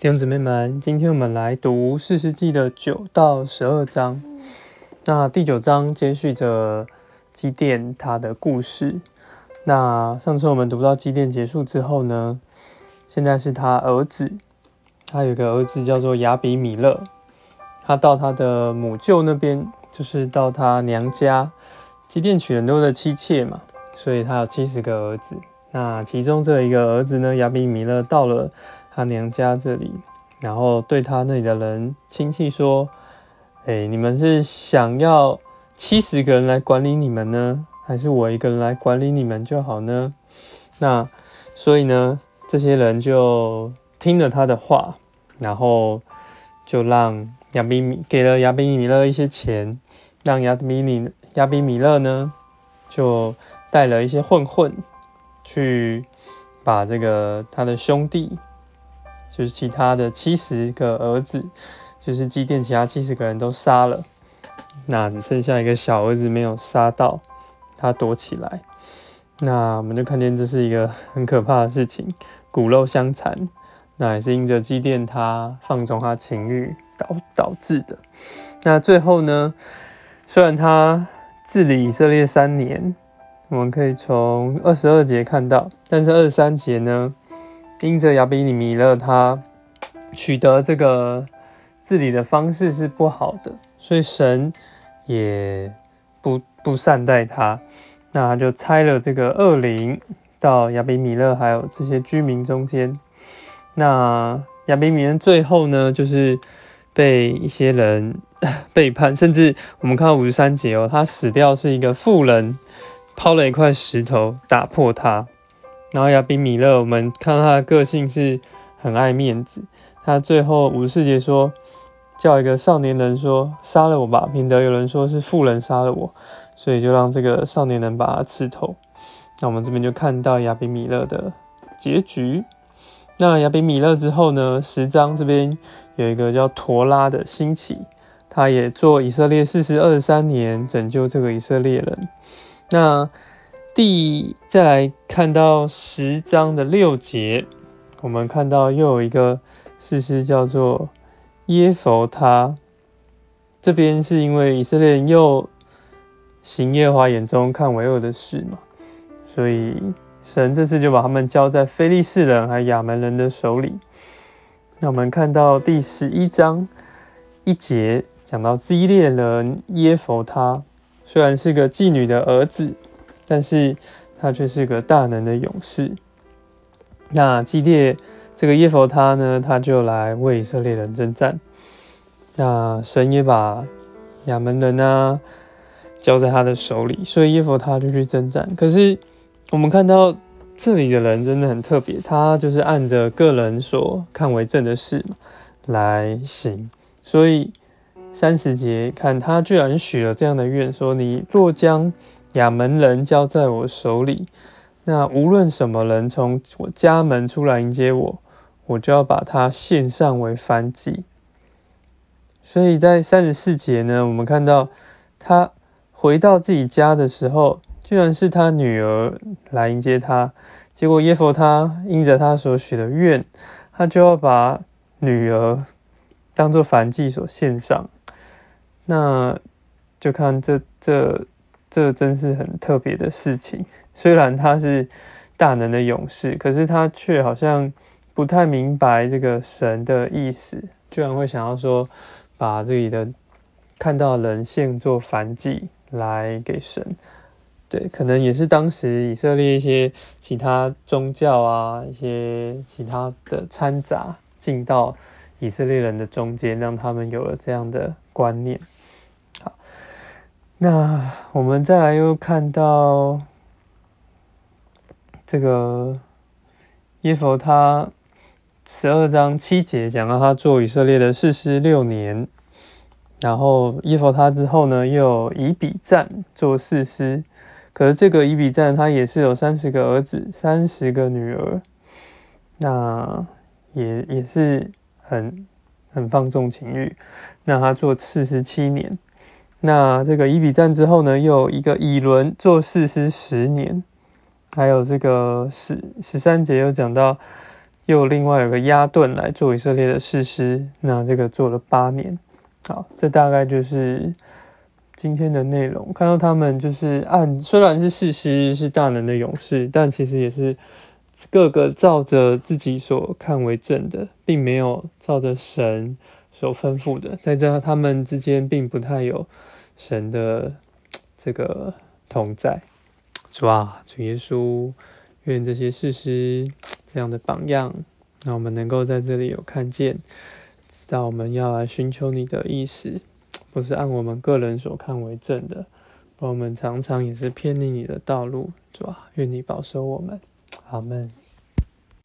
弟兄姊妹们，今天我们来读四世纪的九到十二章。那第九章接续着基甸他的故事。那上次我们读到基甸结束之后呢，现在是他儿子，他有个儿子叫做亚比米勒，他到他的母舅那边，就是到他娘家。基甸娶很多的妻妾嘛，所以他有七十个儿子。那其中这一个儿子呢，亚比米勒到了。他娘家这里，然后对他那里的人亲戚说：“哎，你们是想要七十个人来管理你们呢，还是我一个人来管理你们就好呢？”那所以呢，这些人就听了他的话，然后就让亚比米给了亚比米勒一些钱，让亚比米亚比米勒呢就带了一些混混去把这个他的兄弟。就是其他的七十个儿子，就是祭奠其他七十个人都杀了，那只剩下一个小儿子没有杀到，他躲起来。那我们就看见这是一个很可怕的事情，骨肉相残。那也是因着祭奠他放纵他情欲导导致的。那最后呢，虽然他治理以色列三年，我们可以从二十二节看到，但是二十三节呢？因着亚比米勒他取得这个治理的方式是不好的，所以神也不不善待他，那他就拆了这个恶灵到亚比米勒还有这些居民中间。那亚比米勒最后呢，就是被一些人背叛，甚至我们看到五十三节哦，他死掉是一个妇人抛了一块石头打破他。然后亚比米勒，我们看到他的个性是很爱面子。他最后五十四节说，叫一个少年人说杀了我吧，免得有人说是妇人杀了我，所以就让这个少年人把他刺透。那我们这边就看到亚比米勒的结局。那亚比米勒之后呢？十章这边有一个叫陀拉的兴起，他也做以色列四十二三年，拯救这个以色列人。那第再来看到十章的六节，我们看到又有一个事实叫做耶佛他。这边是因为以色列人又行耶华眼中看为恶的事嘛，所以神这次就把他们交在非利士人还亚门人的手里。那我们看到第十一章一节讲到基列人耶佛他，虽然是个妓女的儿子。但是他却是个大能的勇士。那基列这个耶佛他呢，他就来为以色列人征战。那神也把亚门人啊交在他的手里，所以耶佛他就去征战。可是我们看到这里的人真的很特别，他就是按着个人所看为正的事来行。所以三十节看他居然许了这样的愿，说你若将亚门人交在我手里，那无论什么人从我家门出来迎接我，我就要把他献上为燔祭。所以在三十四节呢，我们看到他回到自己家的时候，居然是他女儿来迎接他。结果耶佛他因着他所许的愿，他就要把女儿当做燔祭所献上。那就看这这。这真是很特别的事情。虽然他是大能的勇士，可是他却好像不太明白这个神的意思，居然会想要说把自己的看到人献作燔祭来给神。对，可能也是当时以色列一些其他宗教啊，一些其他的掺杂进到以色列人的中间，让他们有了这样的观念。那我们再来又看到这个耶佛他十二章七节讲到他做以色列的四十六年，然后耶佛他之后呢，又有以比赞做士师，可是这个以比赞他也是有三十个儿子，三十个女儿，那也也是很很放纵情欲，那他做四十七年。那这个伊比战之后呢，又有一个以伦做士师十年，还有这个十十三节又讲到又另外有个押顿来做以色列的士师，那这个做了八年。好，这大概就是今天的内容。看到他们就是按虽然是士师是大能的勇士，但其实也是各个照着自己所看为正的，并没有照着神所吩咐的，在这他们之间并不太有神的这个同在。主啊，主耶稣，愿这些事实这样的榜样，让我们能够在这里有看见，知道我们要来寻求你的意思，不是按我们个人所看为正的，我们常常也是偏离你的道路，主啊，愿你保守我们，阿门。